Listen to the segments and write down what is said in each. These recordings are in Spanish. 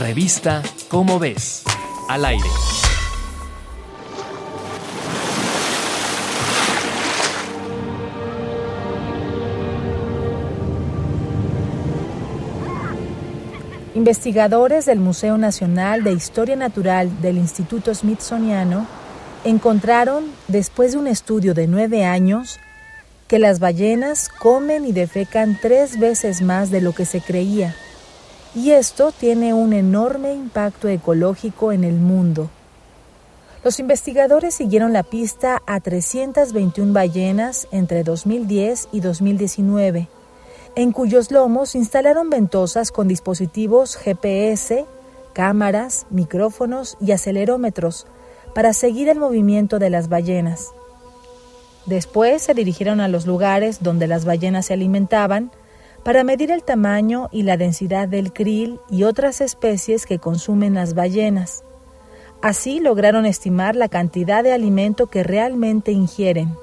Revista Cómo ves, al aire. Investigadores del Museo Nacional de Historia Natural del Instituto Smithsoniano encontraron, después de un estudio de nueve años, que las ballenas comen y defecan tres veces más de lo que se creía. Y esto tiene un enorme impacto ecológico en el mundo. Los investigadores siguieron la pista a 321 ballenas entre 2010 y 2019 en cuyos lomos instalaron ventosas con dispositivos GPS, cámaras, micrófonos y acelerómetros para seguir el movimiento de las ballenas. Después se dirigieron a los lugares donde las ballenas se alimentaban para medir el tamaño y la densidad del krill y otras especies que consumen las ballenas. Así lograron estimar la cantidad de alimento que realmente ingieren.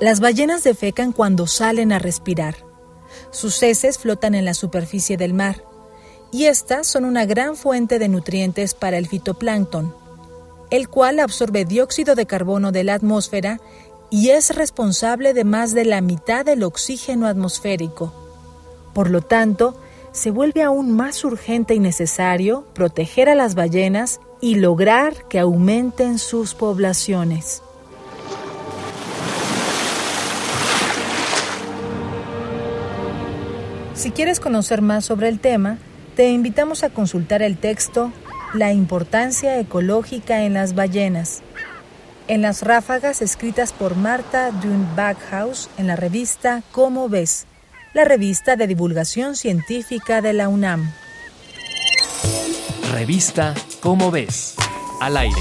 Las ballenas defecan cuando salen a respirar. Sus heces flotan en la superficie del mar y estas son una gran fuente de nutrientes para el fitoplancton, el cual absorbe dióxido de carbono de la atmósfera y es responsable de más de la mitad del oxígeno atmosférico. Por lo tanto, se vuelve aún más urgente y necesario proteger a las ballenas y lograr que aumenten sus poblaciones. Si quieres conocer más sobre el tema, te invitamos a consultar el texto La importancia ecológica en las ballenas, en las ráfagas escritas por Marta Dune Backhaus en la revista Cómo ves, la revista de divulgación científica de la UNAM. Revista Cómo ves, al aire.